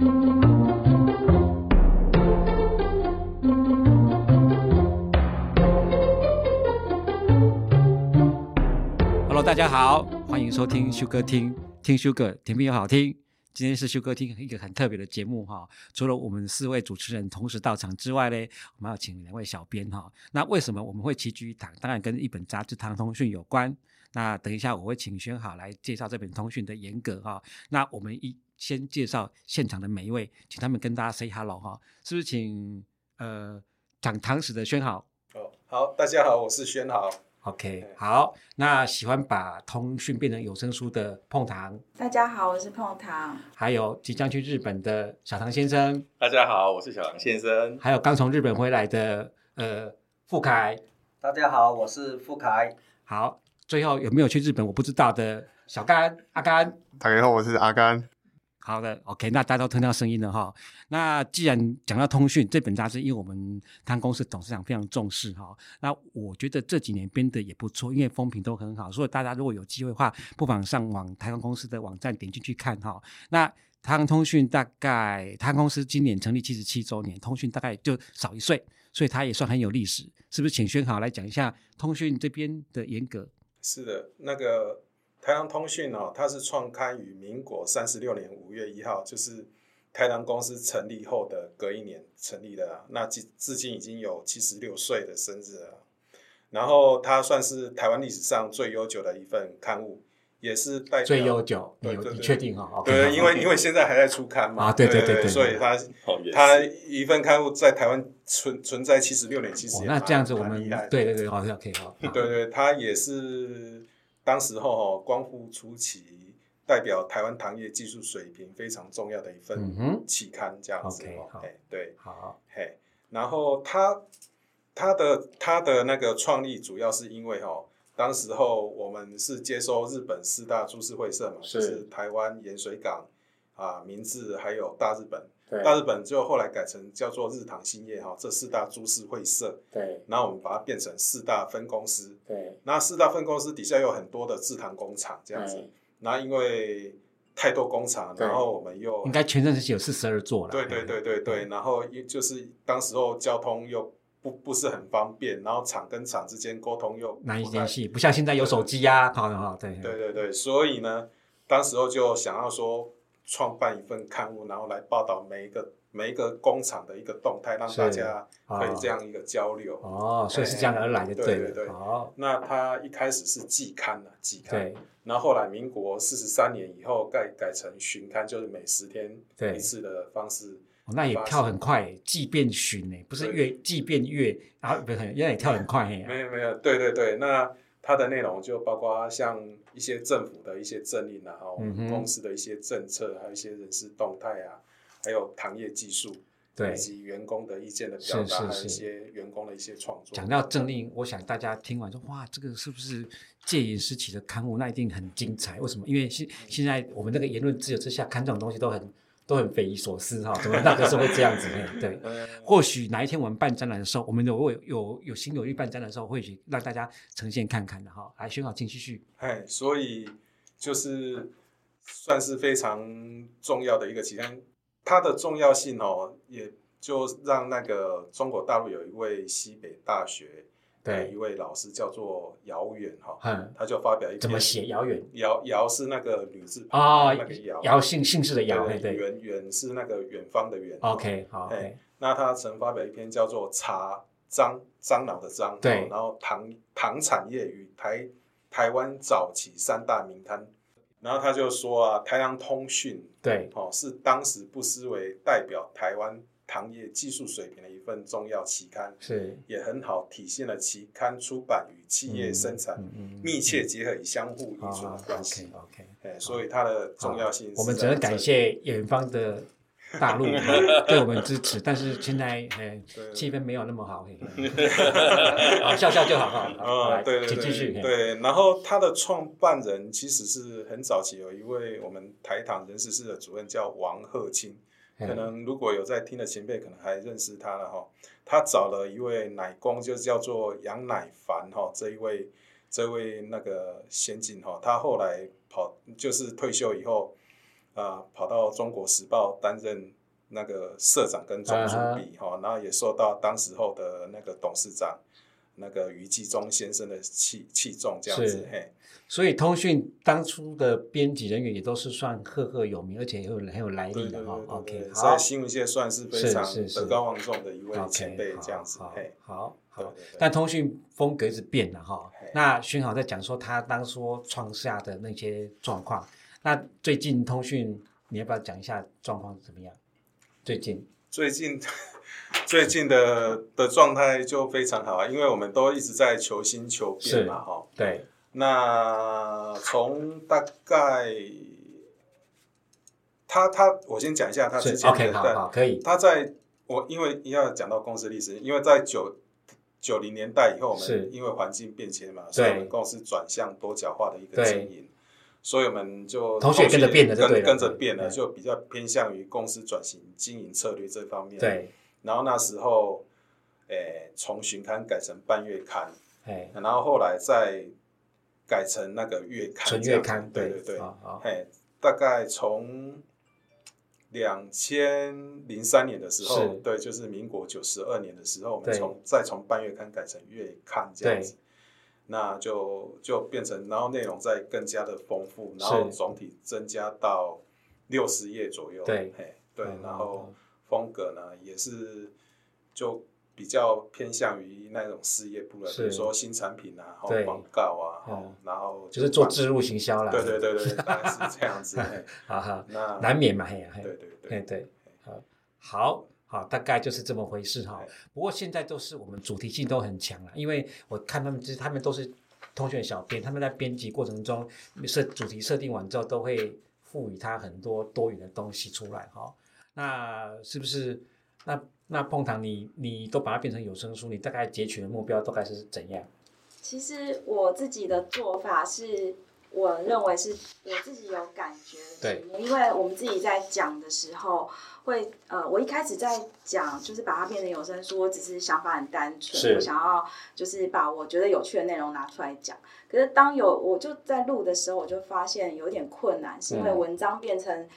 Hello，大家好，欢迎收听修哥听，听修哥甜蜜又好听。今天是修哥听一个很特别的节目哈，除了我们四位主持人同时到场之外呢，我们要请两位小编哈。那为什么我们会齐聚一堂？当然跟一本杂志《唐通讯》有关。那等一下我会请宣好来介绍这本通讯的严格哈。那我们一先介绍现场的每一位，请他们跟大家 say hello 哈。是不是请呃讲唐史的宣豪？哦，好，大家好，我是宣豪。OK，好，那喜欢把通讯变成有声书的碰糖，大家好，我是碰糖。还有即将去日本的小唐先生，大家好，我是小唐先生。还有刚从日本回来的呃富凯，大家好，我是富凯。好，最后有没有去日本我不知道的小甘阿甘，大家好，我是阿甘。好的，OK，那大家都听到声音了哈。那既然讲到通讯这本杂志，因为我们台湾公司董事长非常重视哈，那我觉得这几年编的也不错，因为风评都很好，所以大家如果有机会的话，不妨上网台湾公司的网站点进去看哈。那台湾通讯大概台湾公司今年成立七十七周年，通讯大概就少一岁，所以它也算很有历史，是不是？请宣好来讲一下通讯这边的严格。是的，那个。台糖通讯哦，它是创刊于民国三十六年五月一号，就是台糖公司成立后的隔一年成立的。那至至今已经有七十六岁的生日了。然后它算是台湾历史上最悠久的一份刊物，也是代表最悠久。对对对，你确定哈？对，因为因为现在还在出刊嘛。啊，对对对对。所以它它一份刊物在台湾存存在七十六年，其实那这样子我们对对对，好像可以哈。对对，它也是。当时候哦，光复初期，代表台湾糖业技术水平非常重要的一份期刊，这样子哦，哎，对，好，嘿，然后他他的他的那个创立，主要是因为哦，当时候我们是接收日本四大株式会社嘛，是，就是台湾盐水港啊、明治还有大日本。大日本就后来改成叫做日糖兴业哈，这四大株式会社。对，然后我们把它变成四大分公司。对，那四大分公司底下有很多的制糖工厂这样子。那因为太多工厂，然后我们又应该全盛时期有四十二座了。对对对对对，然后就是当时候交通又不不是很方便，然后厂跟厂之间沟通又难以联系，不像现在有手机呀，好的好，对对对对，所以呢，当时候就想要说。创办一份刊物，然后来报道每一个每一个工厂的一个动态，让大家可以这样一个交流。哦，所以是这样而来的，对对对。好，那他一开始是季刊啊季刊，对。然后后来民国四十三年以后改改成旬刊，就是每十天一次的方式。那也跳很快，季变旬呢，不是月季变月，然后不是，原来也跳很快。没有没有，对对对，那。它的内容就包括像一些政府的一些政令啊，然后公司的一些政策，还有一些人事动态啊，还有行业技术，对，以及员工的意见的表达，还有一些员工的一些创作。讲到政令，我想大家听完说，哇，这个是不是戒严时期的刊物？那一定很精彩。为什么？因为现现在我们那个言论自由之下，看这种东西都很。都很匪夷所思哈，怎么那个时候会这样子 呢？对，或许哪一天我们办展览的时候，我们如果有有有心有意办展览的时候，或许让大家呈现看看的哈。来，宣好，请继续。哎，所以就是算是非常重要的一个期刊，它的重要性哦，也就让那个中国大陆有一位西北大学。对，一位老师叫做姚远哈，嗯，他就发表一篇，怎么写？姚远，姚姚是那个女字旁，哦，那个姚，姚姓姓氏的姚，对，远远是那个远方的远。OK，好，那他曾发表一篇叫做《茶樟樟脑的樟》，对，然后糖糖产业与台台湾早期三大名摊，然后他就说啊，台糖通讯，对，哦，是当时不失为代表台湾。糖业技术水平的一份重要期刊，是也很好体现了期刊出版与企业生产密切结合与相互依存的关系。OK，哎，所以它的重要性，我们只能感谢远方的大陆 对我们支持，但是现在哎气氛没有那么好，好笑笑就好哈。嗯，对对对，请继续。对，然后他的创办人其实是很早期有一位我们台糖人事室的主任叫王鹤清。可能如果有在听的前辈，可能还认识他了哈。他找了一位奶工，就是叫做杨乃凡哈。这一位，这位那个先进哈，他后来跑就是退休以后，呃跑到中国时报担任那个社长跟总主笔哈、uh. 然后也受到当时候的那个董事长那个余纪忠先生的器器重这样子嘿。所以通讯当初的编辑人员也都是算赫赫有名，而且有很有来历的哈。OK，在新闻界算是非常德高望重的一位前辈这样子。好，好，但通讯风格一直变了哈。那勋豪在讲说他当初创下的那些状况，那最近通讯你要不要讲一下状况怎么样？最近，最近，最近的的状态就非常好啊，因为我们都一直在求新求变嘛哈。对。那从大概他他，我先讲一下他之前的，OK，好，好，可以。他在我因为要讲到公司历史，因为在九九零年代以后，我们因为环境变迁嘛，所以我们公司转向多角化的一个经营，所以我们就同学跟着变了，跟跟着变了，就比较偏向于公司转型经营策略这方面。对。然后那时候，诶，从巡刊改成半月刊，然后后来再。改成那个月刊，纯月刊，对对对，嘿，大概从两千零三年的时候，对，就是民国九十二年的时候，我们从再从半月刊改成月刊这样子，那就就变成，然后内容再更加的丰富，然后总体增加到六十页左右，对，嘿，对，然后风格呢也是就。比较偏向于那种事业部的，比如说新产品啊，然后广告啊，然后就是做置入行销啦。对对对对，大概是这样子。好好，那难免嘛，嘿呀，对对对对，好，好好，大概就是这么回事哈。不过现在都是我们主题性都很强了，因为我看他们其实他们都是通讯小编，他们在编辑过程中设主题设定完之后，都会赋予它很多多元的东西出来哈。那是不是那？那碰糖，你你都把它变成有声书，你大概截取的目标大概是怎样？其实我自己的做法是，我认为是我自己有感觉对因为我们自己在讲的时候会，呃，我一开始在讲就是把它变成有声书，我只是想法很单纯，我想要就是把我觉得有趣的内容拿出来讲。可是当有我就在录的时候，我就发现有点困难，是因为文章变成。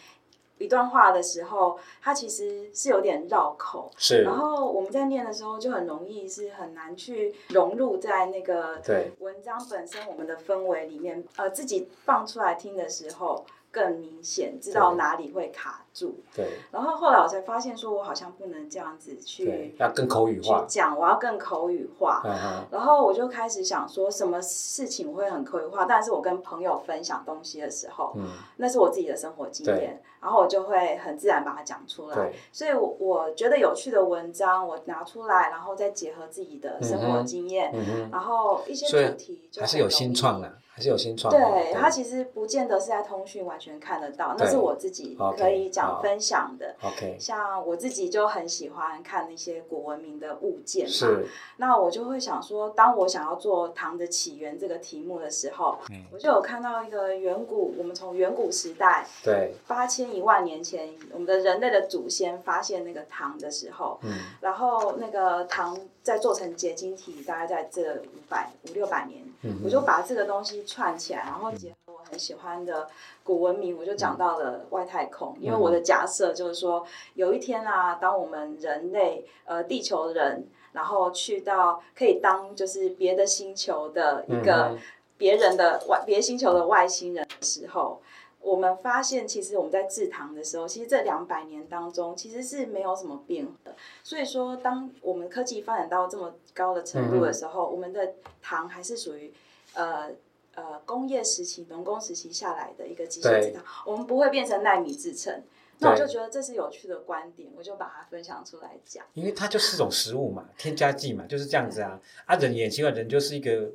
一段话的时候，它其实是有点绕口，是。然后我们在念的时候，就很容易是很难去融入在那个对文章本身我们的氛围里面。呃，自己放出来听的时候更明显，知道哪里会卡住。对。然后后来我才发现，说我好像不能这样子去，要更口语化去讲，我要更口语化。Uh. 然后我就开始想说，什么事情我会很口语化？但是我跟朋友分享东西的时候，嗯，那是我自己的生活经验。然后我就会很自然把它讲出来，所以我我觉得有趣的文章我拿出来，然后再结合自己的生活经验，然后一些主题就还是有新创的。还是有新创，对，它其实不见得是在通讯完全看得到，那是我自己可以讲分享的。OK，像我自己就很喜欢看那些古文明的物件嘛，是。那我就会想说，当我想要做糖的起源这个题目的时候，我就有看到一个远古，我们从远古时代，对，八千一万年前，我们的人类的祖先发现那个糖的时候，嗯，然后那个糖在做成结晶体，大概在这五百五六百年，我就把这个东西。串起来，然后结合我很喜欢的古文明，我就讲到了外太空。因为我的假设就是说，有一天啊，当我们人类呃地球人，然后去到可以当就是别的星球的一个别人的外别星球的外星人的时候，我们发现其实我们在制糖的时候，其实这两百年当中其实是没有什么变化的。所以说，当我们科技发展到这么高的程度的时候，我们的糖还是属于呃。呃，工业时期、农工时期下来的一个机械制糖，对我们不会变成纳米制成。那我就觉得这是有趣的观点，我就把它分享出来讲。因为它就是种食物嘛，添加剂嘛，就是这样子啊。啊，人也奇怪，人就是一个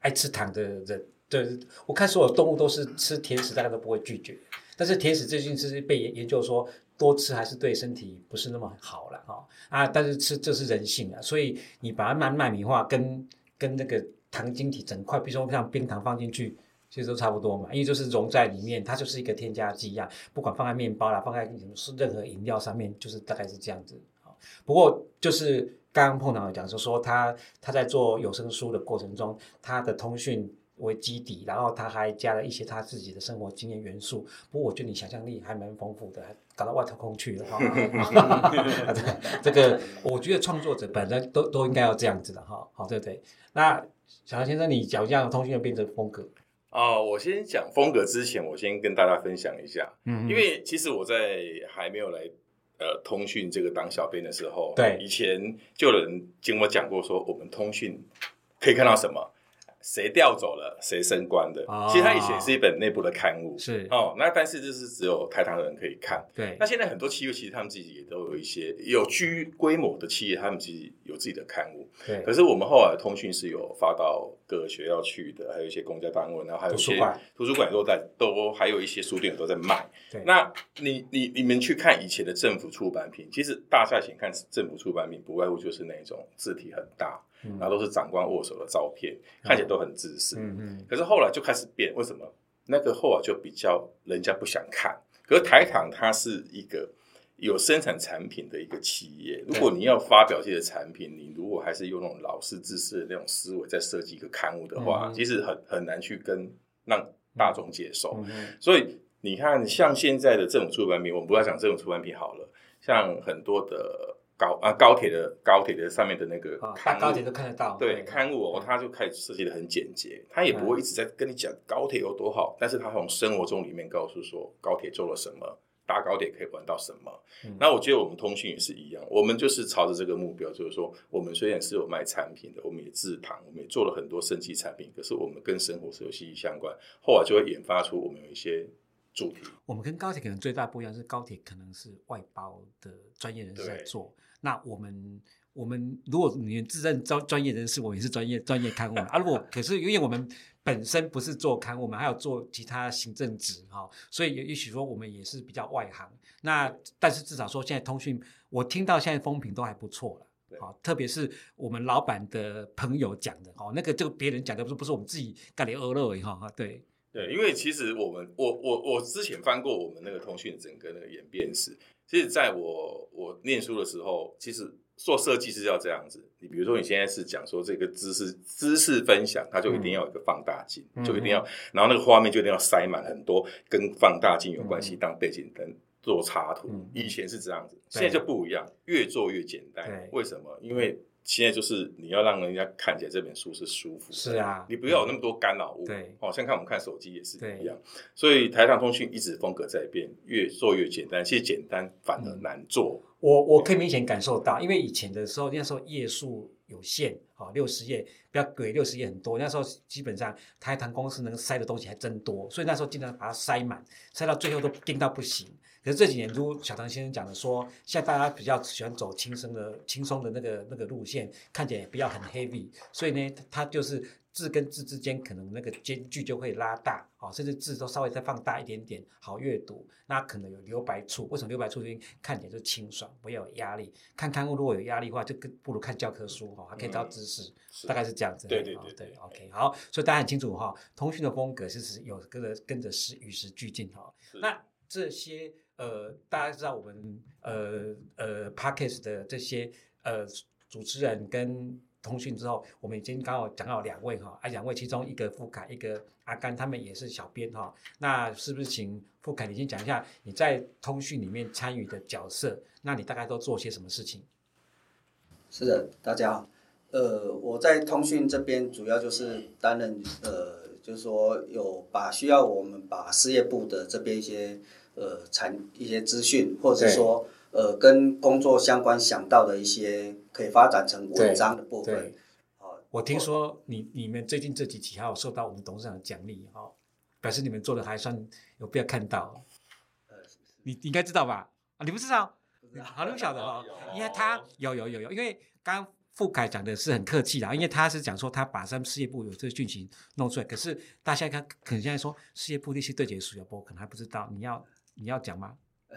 爱吃糖的人。对，我看所有动物都是吃甜食，大家都不会拒绝。但是甜食最近是被研研究说，多吃还是对身体不是那么好了哈。啊，但是吃这是人性啊，所以你把它慢慢米化，跟跟那个。糖晶体整块，比如说像冰糖放进去，其实都差不多嘛，因为就是融在里面，它就是一个添加剂一样。不管放在面包啦，放在是任何饮料上面，就是大概是这样子。不过就是刚刚碰到有讲说说他他在做有声书的过程中，他的通讯为基底，然后他还加了一些他自己的生活经验元素。不过我觉得你想象力还蛮丰富的，还搞到外太空去了哈。这个我觉得创作者本身都都应该要这样子的哈。好，对不对？那小杨先生，你讲一下通讯的编辑风格。哦，我先讲风格之前，我先跟大家分享一下，嗯，因为其实我在还没有来呃通讯这个当小编的时候，对，以前就有人跟我讲过说，我们通讯可以看到什么。谁调走了，谁升官的？哦、其实它以前是一本内部的刊物，是哦。那但是就是只有台糖的人可以看。对。那现在很多企业其实他们自己也都有一些有居规模的企业，他们自己有自己的刊物。对。可是我们后来通讯是有发到各个学校去的，还有一些公家单位，然后还有一些图书馆都在，都还有一些书店都在卖。对。那你你你们去看以前的政府出版品，其实大家以前看政府出版品，不外乎就是那种字体很大。然后都是长官握手的照片，嗯、看起来都很自私。嗯嗯。可是后来就开始变，为什么？那个后来就比较人家不想看。可是台糖它是一个有生产产品的一个企业，如果你要发表这些产品，你如果还是用那种老式自私的那种思维在设计一个刊物的话，嗯、其实很很难去跟让大众接受。嗯、所以你看，像现在的这种出版品，我们不要讲这种出版品好了，像很多的。高啊，高铁的高铁的上面的那个看、哦、高铁都看得到。对，刊物哦，他就开始设计的很简洁，他也不会一直在跟你讲高铁有多好，但是他从生活中里面告诉说高铁做了什么，搭高铁可以玩到什么。嗯、那我觉得我们通讯也是一样，我们就是朝着这个目标，就是说我们虽然是有卖产品的，我们也制糖，我们也做了很多生技产品，可是我们跟生活是有息息相关，后来就会研发出我们有一些。主题，我们跟高铁可能最大不一样是高铁可能是外包的专业人士在做，那我们我们如果你自认专专业人士，我也是专业专业刊物啊。如果 可是因为我们本身不是做刊物，我们还有做其他行政职哈，所以也许说我们也是比较外行。那但是至少说现在通讯，我听到现在风评都还不错了，好对，特别是我们老板的朋友讲的哦，那个这个别人讲的不是不是我们自己干的鹅肉哈，对。对，因为其实我们我我我之前翻过我们那个通讯整个那个演变史。其实在我我念书的时候，其实做设计是要这样子。你比如说你现在是讲说这个知识知识分享，它就一定要有一个放大镜，嗯、就一定要，然后那个画面就一定要塞满很多跟放大镜有关系当背景灯做插图。嗯、以前是这样子，现在就不一样，越做越简单。对为什么？因为现在就是你要让人家看起来这本书是舒服的，是啊，你不要有那么多干扰物。对，哦，像看我们看手机也是一样。所以台糖通讯一直风格在变，越做越简单。其实简单反而难做。嗯、我我可以明显感受到，因为以前的时候，那时候页数有限，好六十页，不要给六十页很多。那时候基本上台糖公司能塞的东西还真多，所以那时候经常把它塞满，塞到最后都盯到不行。可是这几年，如小唐先生讲的说，现在大家比较喜欢走轻松的、轻松的那个那个路线，看起来也不要很 heavy，所以呢，它就是字跟字之间可能那个间距就会拉大，哦，甚至字都稍微再放大一点点，好阅读。那可能有留白处，为什么留白处？因为看起来就清爽，不要有压力。看刊物如果有压力的话，就更不如看教科书哈，还可以得到知识，嗯、大概是这样子。对对对对，对，OK，好，所以大家很清楚哈，通讯的风格其实有跟着跟着时与时俱进哈。是那这些。呃，大家知道我们呃呃，Parkes 的这些呃主持人跟通讯之后，我们已经刚好讲到两位哈，啊两位其中一个富凯，一个阿甘，他们也是小编哈。那是不是请富凯你先讲一下你在通讯里面参与的角色？那你大概都做些什么事情？是的，大家好。呃，我在通讯这边主要就是担任呃，就是说有把需要我们把事业部的这边一些。呃，产一些资讯，或者说，呃，跟工作相关想到的一些可以发展成文章的部分。我听说你你们最近这几期还有受到我们董事长的奖励哈，表示你们做的还算有必要看到。呃，你你应该知道吧？啊，你不知道？好，你不晓得哦，因为他有有有有，因为刚刚富凯讲的是很客气的，因为他是讲说他把咱们事业部有这个剧情弄出来，可是大家看，可能现在说事业部那些对接属有不可能还不知道，你要。你要讲吗？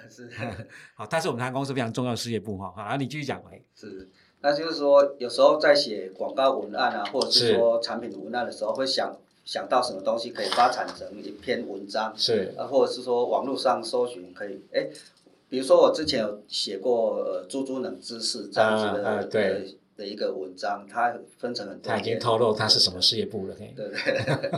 是，好，他是我们台糖公司非常重要的事业部哈，好，你继续讲哎。是，那就是说，有时候在写广告文案啊，或者是说产品文案的时候，会想想到什么东西可以发展成一篇文章，是，啊，或者是说网络上搜寻可以，哎，比如说我之前有写过呃，猪猪冷知识这样子的，对，的一个文章，它分成很多。他已经透露他是什么事业部了，对对对。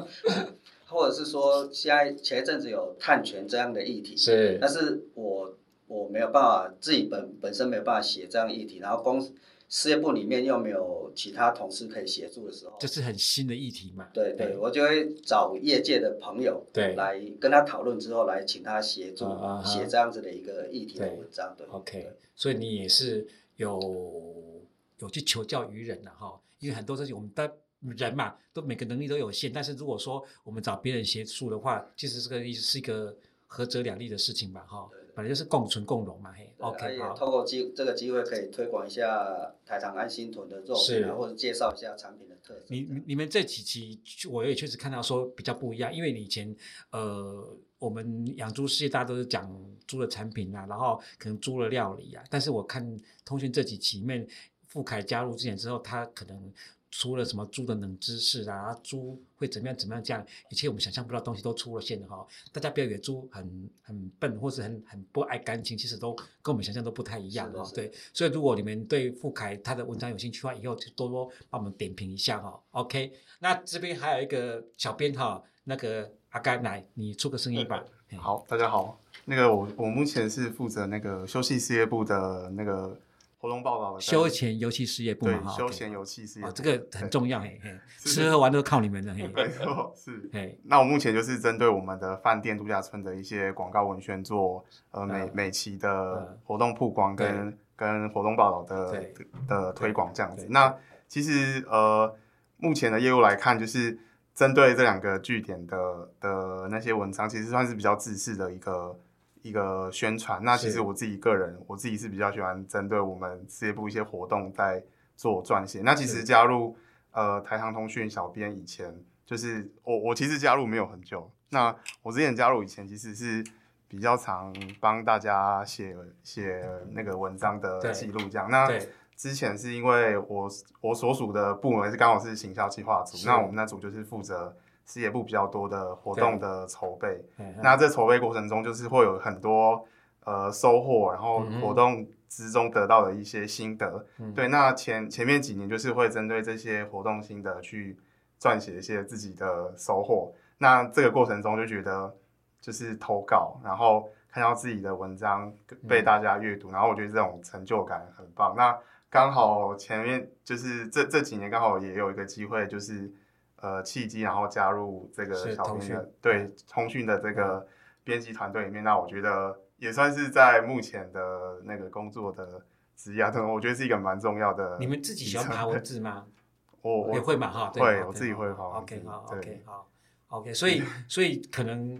或者是说，现在前一阵子有碳权这样的议题，是，但是我我没有办法，自己本本身没有办法写这样议题，然后公司。事业部里面又没有其他同事可以协助的时候，这是很新的议题嘛？对对，我就会找业界的朋友对来跟他讨论之后，来请他协助写这样子的一个议题的文章。对，OK，所以你也是有有去求教于人了哈，因为很多事情我们的人嘛，都每个能力都有限，但是如果说我们找别人协助的话，其实这个意思是一个合则两利的事情吧？哈。本来就是共存共荣嘛，嘿，OK，好。透过机这个机会，可以推广一下台糖安心屯的肉品，或者介绍一下产品的特色。你你们这几期我也确实看到说比较不一样，因为你以前呃，我们养猪事业大家都是讲猪的产品啊，然后可能猪的料理啊，但是我看通讯这几期里面，富凯加入之前之后，他可能。出了什么猪的冷知识啊？猪会怎么样？怎么样？这样一切我们想象不到的东西都出了现的哈！大家不要以为猪很很笨，或是很很不爱干净，其实都跟我们想象都不太一样哈。对，所以如果你们对富凯他的文章有兴趣的话，以后就多多帮我们点评一下哈。OK，那这边还有一个小编哈，那个阿甘来，你出个声音吧。好，大家好，那个我我目前是负责那个休息事业部的那个。活动报道的休闲游戏事业部嘛，哈，休闲游戏事业，这个很重要，嘿，嘿，吃喝玩乐都靠你们的，嘿，没错，是，嘿，那我目前就是针对我们的饭店度假村的一些广告文宣做，呃，每每期的活动曝光跟跟活动报道的的推广这样子。那其实呃，目前的业务来看，就是针对这两个据点的的那些文章，其实算是比较自式的一个。一个宣传，那其实我自己个人，我自己是比较喜欢针对我们事业部一些活动在做撰写。那其实加入呃台航通讯小编以前，就是我我其实加入没有很久。那我之前加入以前，其实是比较常帮大家写写那个文章的记录这样。那之前是因为我我所属的部门是刚好是行销计划组，那我们那组就是负责。事业部比较多的活动的筹备，那这筹备过程中就是会有很多呃收获，然后活动之中得到的一些心得。嗯、对，那前前面几年就是会针对这些活动心得去撰写一些自己的收获。那这个过程中就觉得就是投稿，然后看到自己的文章被大家阅读，嗯、然后我觉得这种成就感很棒。那刚好前面就是这这几年刚好也有一个机会就是。呃，契机，然后加入这个小编的对通讯的这个编辑团队里面，那我觉得也算是在目前的那个工作的职业中，我觉得是一个蛮重要的。你们自己喜欢爬文字吗？我我也会嘛哈，会我自己会爬。OK 好，OK 好，OK，所以所以可能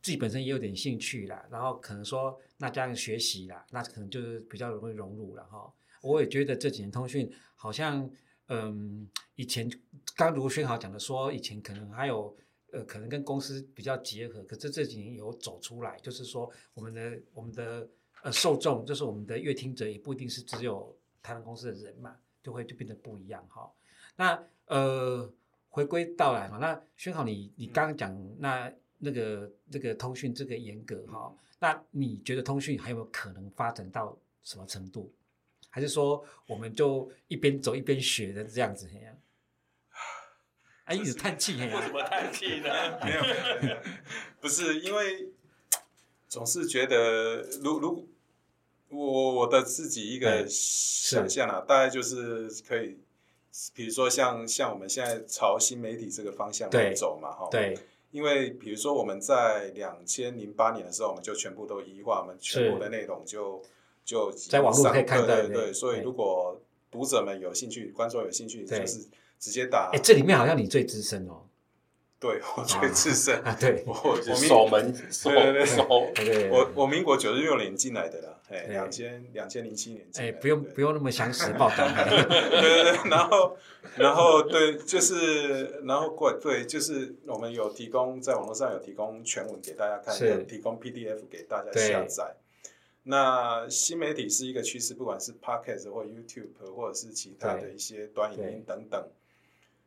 自己本身也有点兴趣啦，然后可能说那加上学习啦，那可能就是比较容易融入了哈。我也觉得这几年通讯好像。嗯，以前刚如轩豪讲的说，以前可能还有呃，可能跟公司比较结合，可是这几年有走出来，就是说我们的我们的呃受众，就是我们的阅听者，也不一定是只有台湾公司的人嘛，就会就变得不一样哈。那呃，回归到来哈，那轩豪你你刚刚讲那那个那个通讯这个严格哈，那你觉得通讯还有没有可能发展到什么程度？还是说，我们就一边走一边学的这样子？哎，一直叹气，为什么叹气呢？没有，没有，不是因为总是觉得，如如我我的自己一个想象啊，大概就是可以，比如说像像我们现在朝新媒体这个方向来走嘛，哈，对，因为比如说我们在两千零八年的时候，我们就全部都移化，我们全部的内容就。就在网络可以看到，对对对，所以如果读者们有兴趣，观众有兴趣，就是直接打。哎，这里面好像你最资深哦。对，我最资深啊，对，我我守门，对对对，我我民国九十六年进来的啦，哎，两千两千零七年。哎，不用不用那么详细报道。对对对，然后 然后对，就是然后过对，就是我们有提供在网络上有提供全文给大家看，有提供 PDF 给大家下载。那新媒体是一个趋势，不管是 Podcast 或 YouTube 或者是其他的一些短影音等等，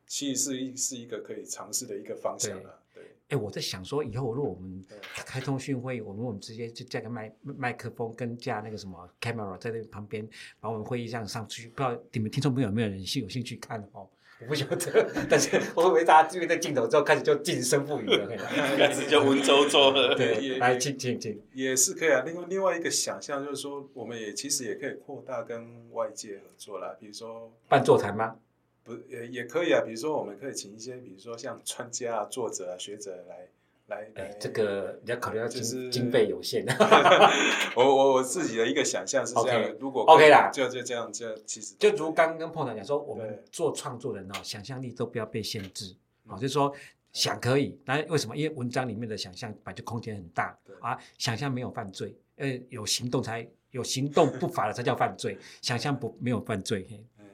其实是一是一个可以尝试的一个方向了。对，哎，我在想说，以后如果我们开通讯会议，我们我们直接就架个麦麦克风，跟架那个什么 camera 在那旁边，把我们会议这样上去，不知道你们听众朋友有没有人兴有兴趣看哦？我不晓得，但是我会不会大家因为在镜头之后开始就近身不语了，开始就文绉绉了。对，来，请请请，也是可以啊。另外另外一个想象就是说，我们也其实也可以扩大跟外界合作啦，比如说办座谈吗？不，也也可以啊。比如说，我们可以请一些，比如说像专家啊、作者啊、学者来来。哎，这个你要考虑到经经费有限。我我我自己的一个想象是这样的，如果 OK 啦，就就这样，就其实就如刚刚跟碰长讲说，我们做创作人哦，想象力都不要被限制哦，就是说想可以，但为什么？因为文章里面的想象本来就空间很大啊，想象没有犯罪，呃，有行动才有行动不法的才叫犯罪，想象不没有犯罪。嗯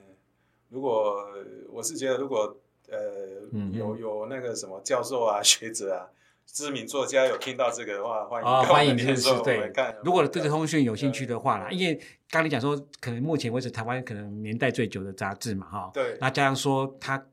如果我是觉得，如果呃、嗯、有有那个什么教授啊、学者啊、知名作家有听到这个的话，欢迎、哦、欢迎，就是对。如果对这个通讯有兴趣的话啦，因为刚你讲说，可能目前为止台湾可能年代最久的杂志嘛，哈。对。那加上说，它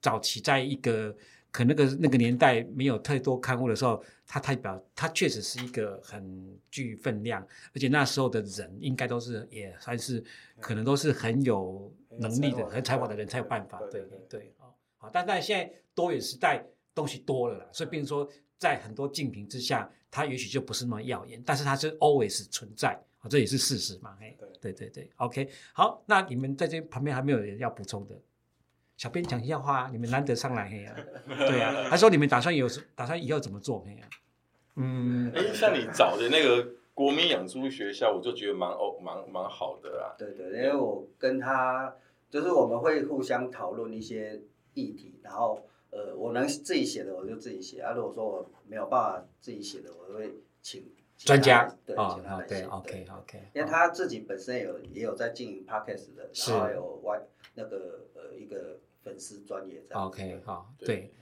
早期在一个可能那个那个年代没有太多刊物的时候，它代表它确实是一个很具分量，而且那时候的人应该都是也算是可能都是很有。能力的很才华的人才有办法，对对对，好，但但现在多元时代东西多了啦，所以变成说在很多竞品之下，它也许就不是那么耀眼，但是它是 always 存在，啊，这也是事实嘛，嘿，对。对对，OK，好，那你们在这旁边还没有人要补充的，小编讲一下话，你们难得上来，嘿呀，对呀，还说你们打算有打算以后怎么做，嘿呀，嗯，哎，像你找的那个国民养猪学校，我就觉得蛮哦蛮蛮好的啦，对对，因为我跟他。就是我们会互相讨论一些议题，然后呃，我能自己写的我就自己写啊。如果说我没有办法自己写的，我会请专家对，哦、请他来写。对，OK OK。因为他自己本身有也有在经营 Podcast 的，然后还有外那个呃一个粉丝专业这样。OK 好，对。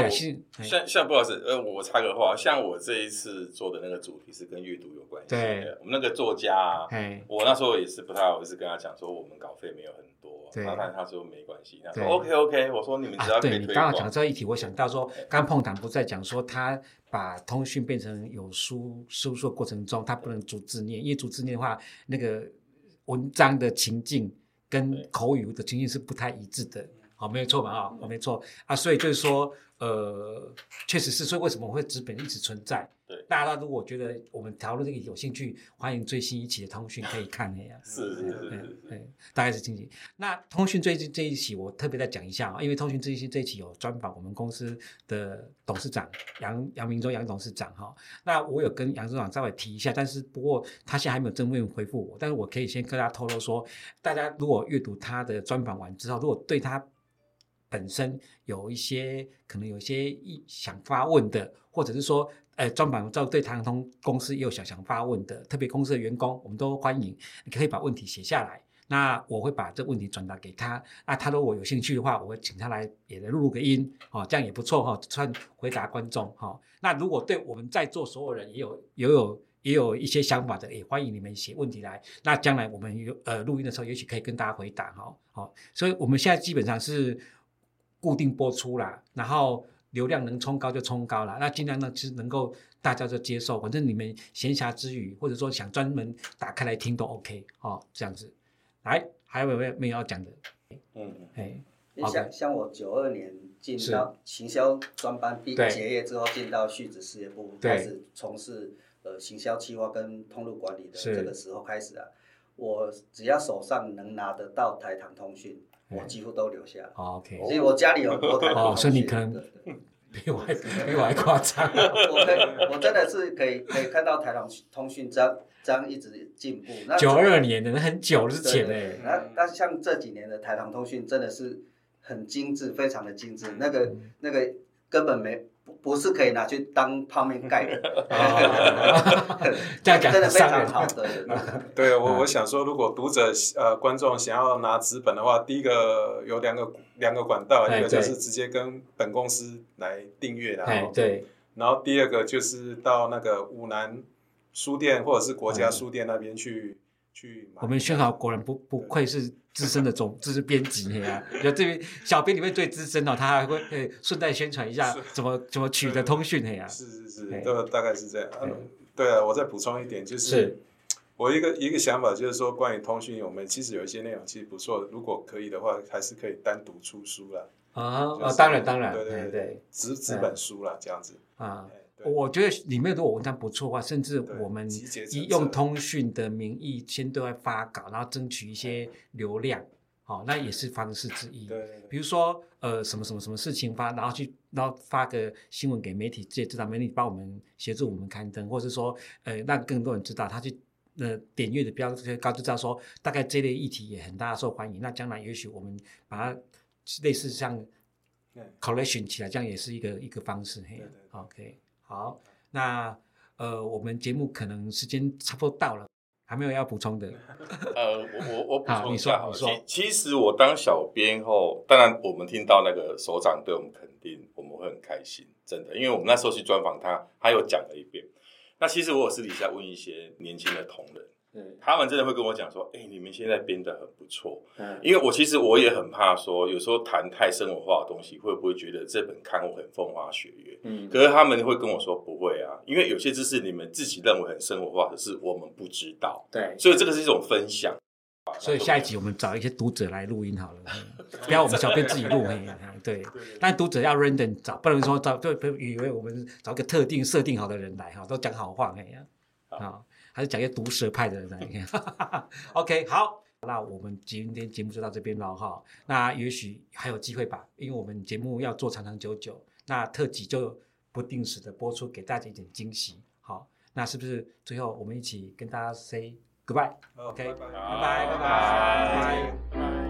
对对，像像不好意思，呃，我插个话，像我这一次做的那个主题是跟阅读有关系。的，我们那个作家啊，我那时候也是不太好意思跟他讲说我们稿费没有很多，然后他说没关系，他说 OK OK，我说你们只要。对，你刚刚讲这一题，我想到说，刚碰谈不在讲说他把通讯变成有输输出的过程中，他不能逐字念，因为逐字念的话，那个文章的情境跟口语的情境是不太一致的。好，没有错吧？啊，没错啊，所以就是说。呃，确实是，所以为什么会资本一直存在？对，大家如果觉得我们讨论这个有兴趣，欢迎最新一期的通讯可以看那样。是是是是，大概是这样。那通讯最近这一期，我特别再讲一下啊，因为通讯最新这一期有专访我们公司的董事长杨杨明洲杨董事长哈。那我有跟杨董事长稍微提一下，但是不过他现在还没有正面回复我，但是我可以先跟大家透露说，大家如果阅读他的专访完之后，如果对他。本身有一些可能有一些意想发问的，或者是说，呃，专访之后对台通公司也有想想发问的，特别公司的员工，我们都欢迎，你可以把问题写下来，那我会把这问题转达给他，那他如果有兴趣的话，我会请他来也来录录个音，哦，这样也不错哈，算回答观众哈。那如果对我们在座所有人也有也有也有一些想法的，也欢迎你们写问题来，那将来我们有呃录音的时候，也许可以跟大家回答哈。好，所以我们现在基本上是。固定播出啦，然后流量能冲高就冲高了，那尽量呢，其实能够大家就接受，反正你们闲暇之余，或者说想专门打开来听都 OK 哦，这样子。来，还有没有没有要讲的？嗯，哎，像像我九二年进到行销专班毕结业之后，进到续子事业部开始从事呃行销企划跟通路管理的这个时候开始啊，我只要手上能拿得到台糖通讯。我几乎都留下了，OK，所以我家里有很多台糖通讯，所以你可能比我还比我还夸张。我可以，我真的是可以可以看到台长通讯这样这样一直进步。那九二年的那很久之前嘞，那那像这几年的台长通讯真的是很精致，非常的精致，那个那个根本没。不不是可以拿去当泡面盖的，这样讲真的非常好。对，对 我我想说，如果读者呃观众想要拿纸本的话，第一个有两个两个管道，一个就是直接跟本公司来订阅，然后对，然后第二个就是到那个五南书店或者是国家书店那边去去。我们宣豪果然不不愧是资深的总 知识编辑啊！有这边小编里面最资深哦，他还会呃顺带宣传一下怎么 怎么取得通讯的呀？是是是，都大概是这样。嗯，对啊，我再补充一点，就是我一个一个想法，就是说关于通讯，我们其实有一些内容其实不错，如果可以的话，还是可以单独出书啦。啊啊，当然当然，对对对，纸纸本书啦，这样子啊。我觉得里面如果文章不错的话，甚至我们以用通讯的名义先对外发稿，然后争取一些流量，好，那也是方式之一。对，比如说呃什么什么什么事情发，然后去然后发个新闻给媒体，这知道媒体帮我们协助我们刊登，或者说呃让更多人知道，他去呃点阅的标高，就知道说大概这类议题也很大受欢迎。那将来也许我们把它类似像 collection 起来，这样也是一个一个方式。嘿，OK。好，那呃，我们节目可能时间差不多到了，还没有要补充的。呃，我我我补充一下，好，你说，你说。其其实我当小编后，当然我们听到那个首长对我们肯定，我们会很开心，真的，因为我们那时候去专访他，他又讲了一遍。那其实我有私底下问一些年轻的同仁。嗯，他们真的会跟我讲说，哎、欸，你们现在编的很不错。嗯，因为我其实我也很怕说，有时候谈太生活化的东西，会不会觉得这本刊物很风花雪月？嗯，可是他们会跟我说不会啊，因为有些知识你们自己认为很生活化可是我们不知道。对，所以这个是一种分享。所以下一集我们找一些读者来录音好了，不要我们小编自己录。对，但读者要 random 找，不能说找就以为我们找个特定设定好的人来哈，都讲好话那样啊。还是讲一些毒舌派的人 来看，OK，好，那我们今天节目就到这边了哈。那也许还有机会吧，因为我们节目要做长长久久，那特辑就不定时的播出，给大家一点惊喜。好，那是不是最后我们一起跟大家 say goodbye？OK，拜拜，拜拜，拜拜。